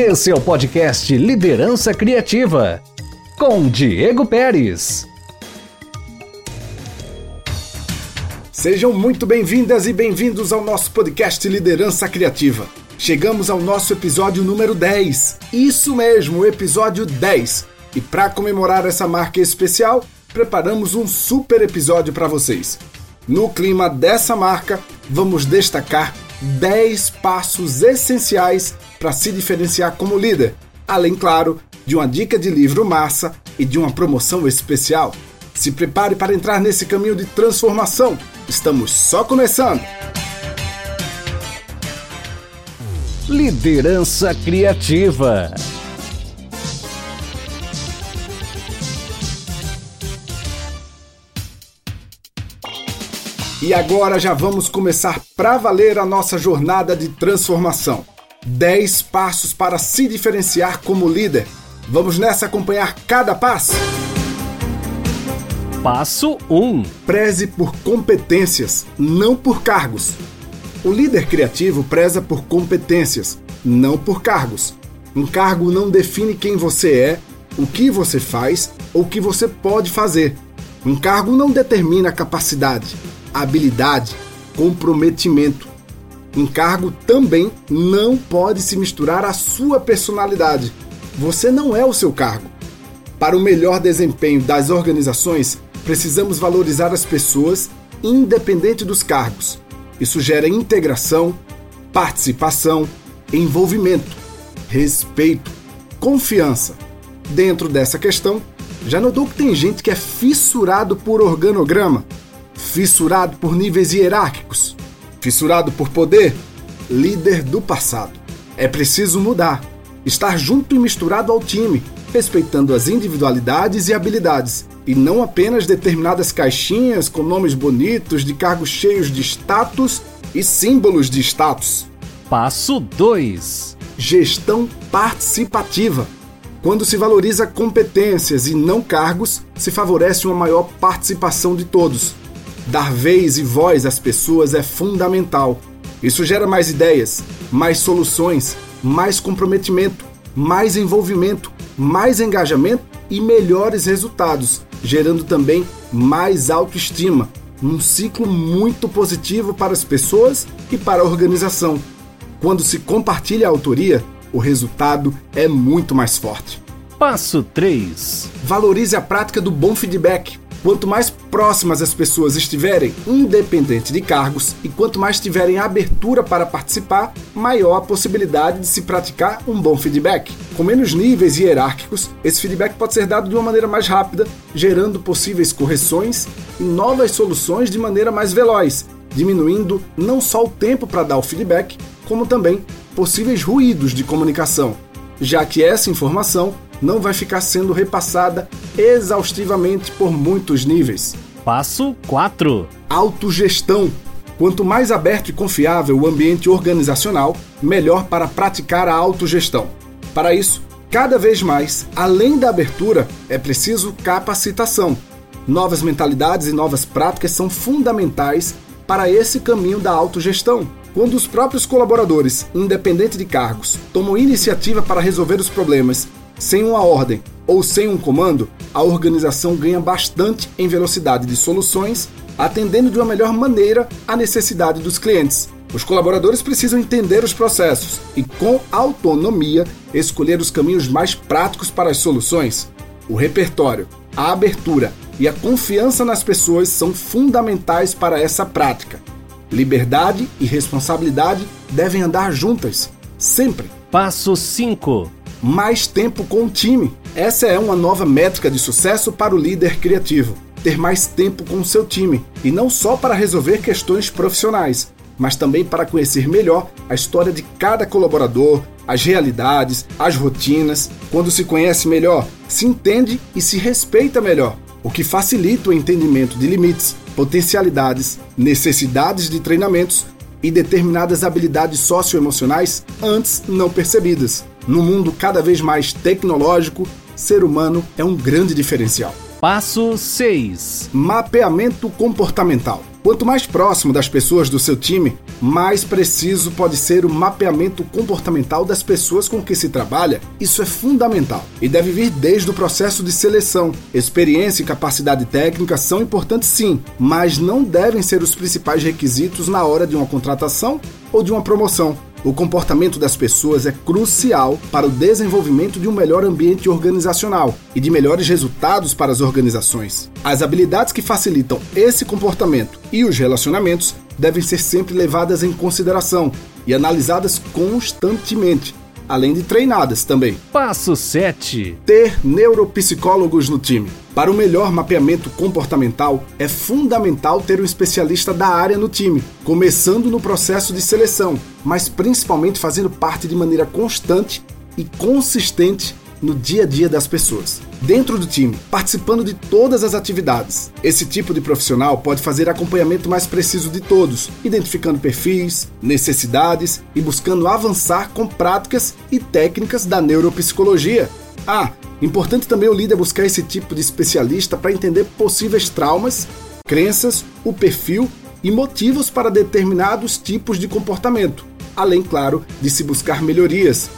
Esse é o podcast Liderança Criativa, com Diego Pérez. Sejam muito bem-vindas e bem-vindos ao nosso podcast Liderança Criativa. Chegamos ao nosso episódio número 10. Isso mesmo, episódio 10. E para comemorar essa marca especial, preparamos um super episódio para vocês. No clima dessa marca, vamos destacar 10 passos essenciais para se diferenciar como líder, além, claro, de uma dica de livro massa e de uma promoção especial. Se prepare para entrar nesse caminho de transformação. Estamos só começando! Liderança Criativa. E agora já vamos começar para valer a nossa jornada de transformação. 10 passos para se diferenciar como líder. Vamos nessa acompanhar cada passo? Passo 1: Preze por competências, não por cargos. O líder criativo preza por competências, não por cargos. Um cargo não define quem você é, o que você faz ou o que você pode fazer. Um cargo não determina capacidade, habilidade, comprometimento. Um cargo também não pode se misturar à sua personalidade. Você não é o seu cargo. Para o melhor desempenho das organizações, precisamos valorizar as pessoas, independente dos cargos. Isso gera integração, participação, envolvimento, respeito, confiança. Dentro dessa questão, já notou que tem gente que é fissurado por organograma? fissurado por níveis hierárquicos, fissurado por poder, líder do passado. É preciso mudar, estar junto e misturado ao time, respeitando as individualidades e habilidades, e não apenas determinadas caixinhas com nomes bonitos de cargos cheios de status e símbolos de status. Passo 2: Gestão participativa. Quando se valoriza competências e não cargos, se favorece uma maior participação de todos, Dar vez e voz às pessoas é fundamental. Isso gera mais ideias, mais soluções, mais comprometimento, mais envolvimento, mais engajamento e melhores resultados, gerando também mais autoestima. Um ciclo muito positivo para as pessoas e para a organização. Quando se compartilha a autoria, o resultado é muito mais forte. Passo 3: Valorize a prática do bom feedback. Quanto mais próximas as pessoas estiverem, independente de cargos, e quanto mais tiverem abertura para participar, maior a possibilidade de se praticar um bom feedback. Com menos níveis hierárquicos, esse feedback pode ser dado de uma maneira mais rápida, gerando possíveis correções e novas soluções de maneira mais veloz, diminuindo não só o tempo para dar o feedback, como também possíveis ruídos de comunicação, já que essa informação não vai ficar sendo repassada exaustivamente por muitos níveis. Passo 4: Autogestão. Quanto mais aberto e confiável o ambiente organizacional, melhor para praticar a autogestão. Para isso, cada vez mais, além da abertura, é preciso capacitação. Novas mentalidades e novas práticas são fundamentais para esse caminho da autogestão. Quando os próprios colaboradores, independente de cargos, tomam iniciativa para resolver os problemas sem uma ordem ou sem um comando, a organização ganha bastante em velocidade de soluções, atendendo de uma melhor maneira à necessidade dos clientes. Os colaboradores precisam entender os processos e, com autonomia, escolher os caminhos mais práticos para as soluções. O repertório, a abertura e a confiança nas pessoas são fundamentais para essa prática. Liberdade e responsabilidade devem andar juntas, sempre. Passo 5: mais tempo com o time. Essa é uma nova métrica de sucesso para o líder criativo. Ter mais tempo com o seu time, e não só para resolver questões profissionais, mas também para conhecer melhor a história de cada colaborador, as realidades, as rotinas. Quando se conhece melhor, se entende e se respeita melhor, o que facilita o entendimento de limites, potencialidades, necessidades de treinamentos e determinadas habilidades socioemocionais antes não percebidas. No mundo cada vez mais tecnológico, ser humano é um grande diferencial. Passo 6. Mapeamento comportamental. Quanto mais próximo das pessoas do seu time, mais preciso pode ser o mapeamento comportamental das pessoas com que se trabalha. Isso é fundamental e deve vir desde o processo de seleção. Experiência e capacidade técnica são importantes sim, mas não devem ser os principais requisitos na hora de uma contratação ou de uma promoção. O comportamento das pessoas é crucial para o desenvolvimento de um melhor ambiente organizacional e de melhores resultados para as organizações. As habilidades que facilitam esse comportamento e os relacionamentos devem ser sempre levadas em consideração e analisadas constantemente além de treinadas também. Passo 7. Ter neuropsicólogos no time. Para o melhor mapeamento comportamental, é fundamental ter um especialista da área no time, começando no processo de seleção, mas principalmente fazendo parte de maneira constante e consistente no dia a dia das pessoas, dentro do time, participando de todas as atividades. Esse tipo de profissional pode fazer acompanhamento mais preciso de todos, identificando perfis, necessidades e buscando avançar com práticas e técnicas da neuropsicologia. Ah, importante também o líder buscar esse tipo de especialista para entender possíveis traumas, crenças, o perfil e motivos para determinados tipos de comportamento, além, claro, de se buscar melhorias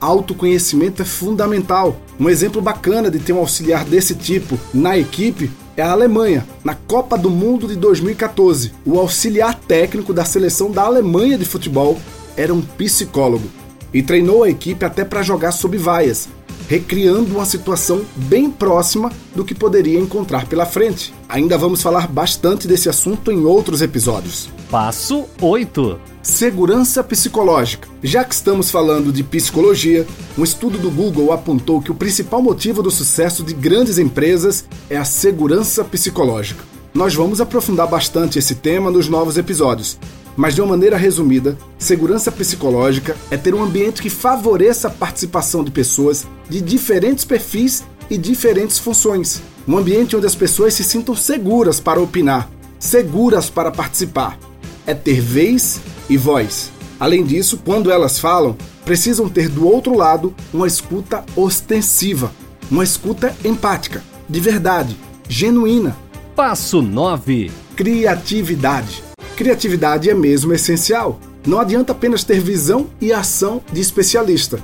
autoconhecimento é fundamental. Um exemplo bacana de ter um auxiliar desse tipo na equipe é a Alemanha. Na Copa do Mundo de 2014, o auxiliar técnico da seleção da Alemanha de futebol era um psicólogo e treinou a equipe até para jogar sob vaias, recriando uma situação bem próxima do que poderia encontrar pela frente. Ainda vamos falar bastante desse assunto em outros episódios. Passo 8. Segurança psicológica. Já que estamos falando de psicologia, um estudo do Google apontou que o principal motivo do sucesso de grandes empresas é a segurança psicológica. Nós vamos aprofundar bastante esse tema nos novos episódios, mas de uma maneira resumida, segurança psicológica é ter um ambiente que favoreça a participação de pessoas de diferentes perfis e diferentes funções. Um ambiente onde as pessoas se sintam seguras para opinar, seguras para participar. É ter vez e voz. Além disso, quando elas falam, precisam ter do outro lado uma escuta ostensiva, uma escuta empática, de verdade, genuína. Passo 9. Criatividade. Criatividade é mesmo essencial. Não adianta apenas ter visão e ação de especialista.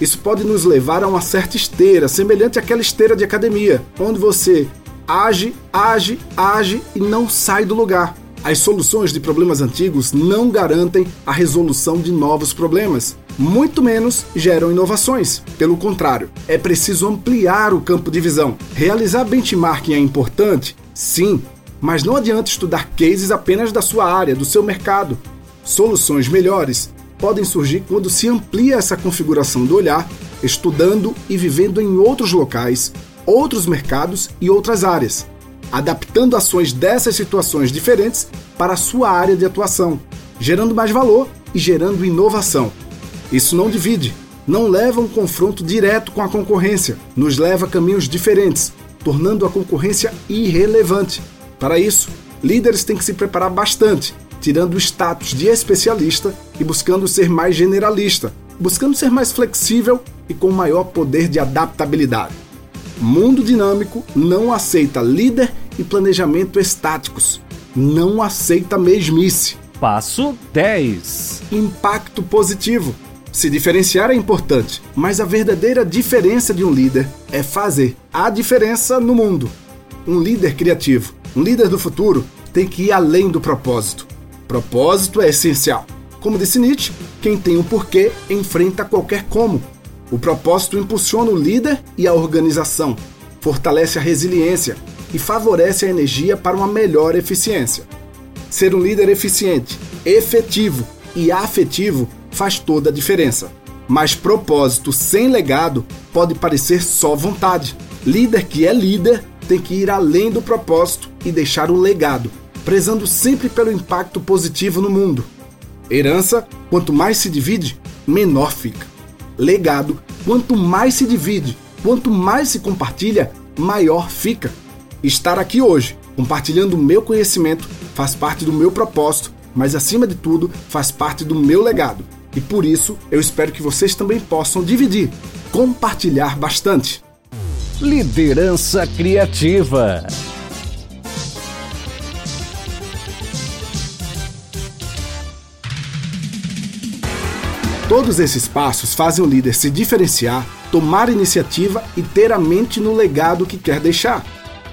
Isso pode nos levar a uma certa esteira, semelhante àquela esteira de academia, onde você age, age, age e não sai do lugar. As soluções de problemas antigos não garantem a resolução de novos problemas, muito menos geram inovações. Pelo contrário, é preciso ampliar o campo de visão. Realizar benchmarking é importante? Sim, mas não adianta estudar cases apenas da sua área, do seu mercado. Soluções melhores podem surgir quando se amplia essa configuração do olhar, estudando e vivendo em outros locais, outros mercados e outras áreas adaptando ações dessas situações diferentes para a sua área de atuação, gerando mais valor e gerando inovação. Isso não divide, não leva um confronto direto com a concorrência, nos leva a caminhos diferentes, tornando a concorrência irrelevante. Para isso, líderes têm que se preparar bastante, tirando o status de especialista e buscando ser mais generalista, buscando ser mais flexível e com maior poder de adaptabilidade. Mundo dinâmico não aceita líder e planejamento estáticos. Não aceita mesmice. Passo 10. Impacto positivo. Se diferenciar é importante, mas a verdadeira diferença de um líder é fazer a diferença no mundo. Um líder criativo, um líder do futuro, tem que ir além do propósito. Propósito é essencial. Como disse Nietzsche, quem tem um porquê enfrenta qualquer como. O propósito impulsiona o líder e a organização, fortalece a resiliência e favorece a energia para uma melhor eficiência. Ser um líder eficiente, efetivo e afetivo faz toda a diferença. Mas propósito sem legado pode parecer só vontade. Líder que é líder tem que ir além do propósito e deixar um legado, prezando sempre pelo impacto positivo no mundo. Herança, quanto mais se divide, menor fica legado, quanto mais se divide, quanto mais se compartilha, maior fica. Estar aqui hoje, compartilhando o meu conhecimento, faz parte do meu propósito, mas acima de tudo, faz parte do meu legado. E por isso, eu espero que vocês também possam dividir, compartilhar bastante. Liderança Criativa. Todos esses passos fazem o líder se diferenciar, tomar iniciativa e ter a mente no legado que quer deixar.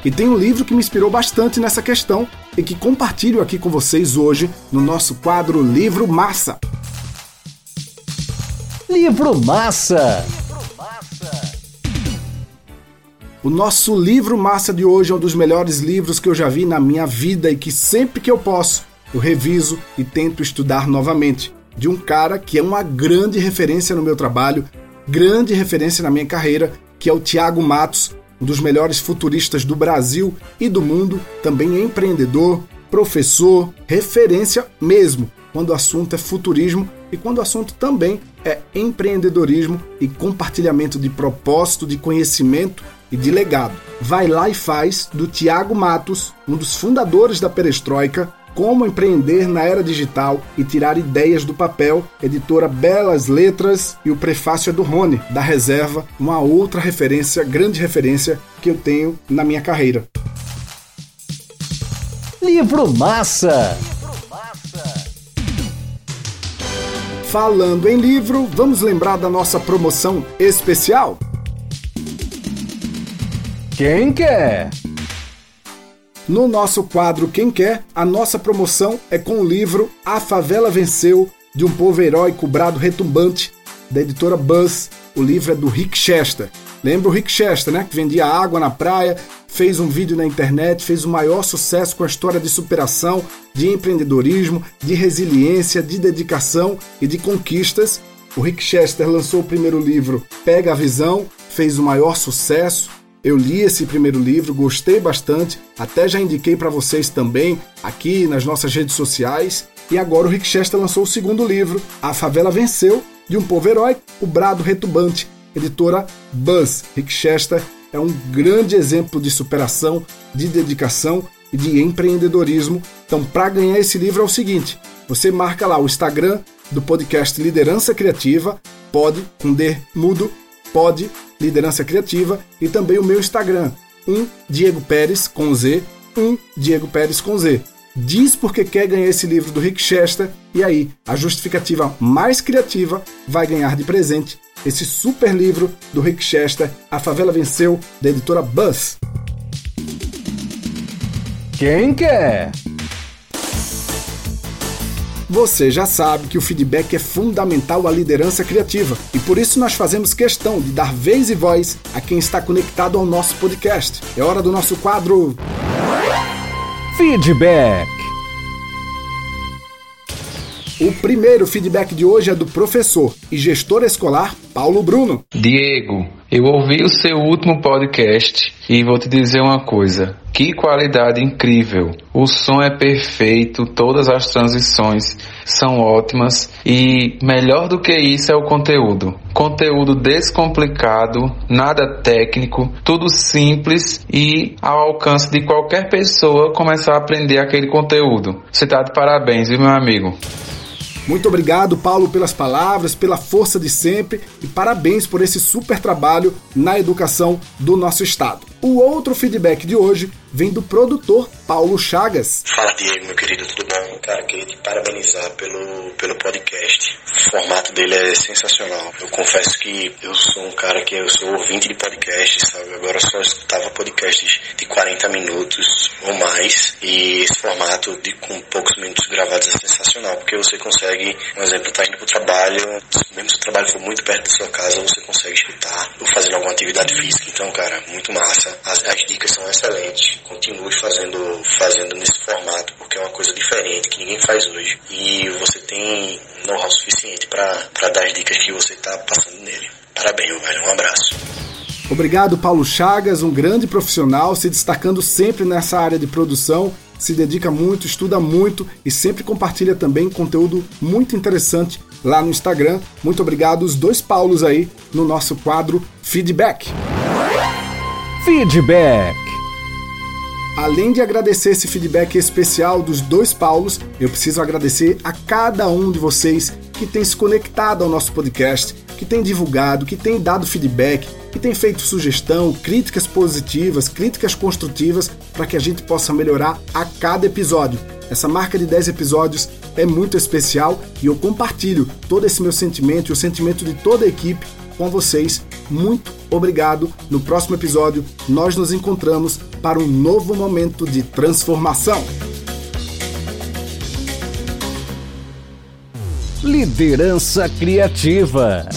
E tem um livro que me inspirou bastante nessa questão e que compartilho aqui com vocês hoje no nosso quadro Livro Massa. Livro Massa! O nosso livro massa de hoje é um dos melhores livros que eu já vi na minha vida e que sempre que eu posso eu reviso e tento estudar novamente de um cara que é uma grande referência no meu trabalho, grande referência na minha carreira, que é o Tiago Matos, um dos melhores futuristas do Brasil e do mundo, também empreendedor, professor, referência mesmo quando o assunto é futurismo e quando o assunto também é empreendedorismo e compartilhamento de propósito, de conhecimento e de legado. Vai lá e faz do Tiago Matos, um dos fundadores da Perestroika, como Empreender na Era Digital e Tirar Ideias do Papel, editora Belas Letras, e o prefácio é do Rony, da Reserva, uma outra referência, grande referência que eu tenho na minha carreira. Livro Massa! Falando em livro, vamos lembrar da nossa promoção especial? Quem quer? No nosso quadro Quem Quer, a nossa promoção é com o livro A Favela Venceu, de um povo heróico brado retumbante, da editora Buzz. O livro é do Rick Chester. Lembra o Rick Chester, né? Que vendia água na praia, fez um vídeo na internet, fez o maior sucesso com a história de superação, de empreendedorismo, de resiliência, de dedicação e de conquistas. O Rick Chester lançou o primeiro livro Pega a Visão, fez o maior sucesso, eu li esse primeiro livro, gostei bastante, até já indiquei para vocês também aqui nas nossas redes sociais. E agora o Rick Chester lançou o segundo livro, A Favela Venceu, de um povo herói, O Brado Retumbante, editora Buzz. Rick Chester é um grande exemplo de superação, de dedicação e de empreendedorismo. Então, para ganhar esse livro é o seguinte: você marca lá o Instagram do podcast Liderança Criativa, pode com D mudo, pode Liderança Criativa, e também o meu Instagram, um Diego Pérez com Z, um Diego Pérez com Z. Diz porque quer ganhar esse livro do Rick Chester e aí a justificativa mais criativa vai ganhar de presente esse super livro do Rick Chester, A Favela Venceu, da editora Buzz. Quem quer? Você já sabe que o feedback é fundamental à liderança criativa e por isso nós fazemos questão de dar vez e voz a quem está conectado ao nosso podcast. É hora do nosso quadro Feedback. O primeiro feedback de hoje é do professor e gestor escolar Paulo Bruno. Diego, eu ouvi o seu último podcast e vou te dizer uma coisa. Que qualidade incrível! O som é perfeito, todas as transições são ótimas e melhor do que isso é o conteúdo. Conteúdo descomplicado, nada técnico, tudo simples e ao alcance de qualquer pessoa começar a aprender aquele conteúdo. Você está de parabéns, viu, meu amigo? Muito obrigado, Paulo, pelas palavras, pela força de sempre e parabéns por esse super trabalho na educação do nosso estado. O outro feedback de hoje vem do produtor Paulo Chagas. Fala Diego, meu querido, tudo bom? Cara, queria te parabenizar pelo, pelo podcast. O formato dele é sensacional. Eu confesso que eu sou um cara que eu sou ouvinte de podcast, sabe? Agora só escutava podcasts de 40 minutos ou mais. E esse formato de com poucos minutos gravados é sensacional, porque você consegue, por exemplo, tá indo pro trabalho, mesmo se o trabalho for muito perto da sua casa, você consegue escutar ou fazendo alguma atividade física. Então, cara, muito massa. As, as dicas são excelentes. Continue fazendo, fazendo nesse formato, porque é uma coisa diferente que ninguém faz hoje. E você tem know-how suficiente para dar as dicas que você está passando nele. Parabéns, velho. Um abraço. Obrigado, Paulo Chagas, um grande profissional, se destacando sempre nessa área de produção, se dedica muito, estuda muito e sempre compartilha também conteúdo muito interessante lá no Instagram. Muito obrigado, os dois Paulos aí no nosso quadro Feedback. Feedback. Além de agradecer esse feedback especial dos dois Paulos, eu preciso agradecer a cada um de vocês que tem se conectado ao nosso podcast, que tem divulgado, que tem dado feedback, que tem feito sugestão, críticas positivas, críticas construtivas para que a gente possa melhorar a cada episódio. Essa marca de 10 episódios é muito especial e eu compartilho todo esse meu sentimento e o sentimento de toda a equipe com vocês. Muito obrigado. No próximo episódio, nós nos encontramos para um novo momento de transformação. Liderança Criativa.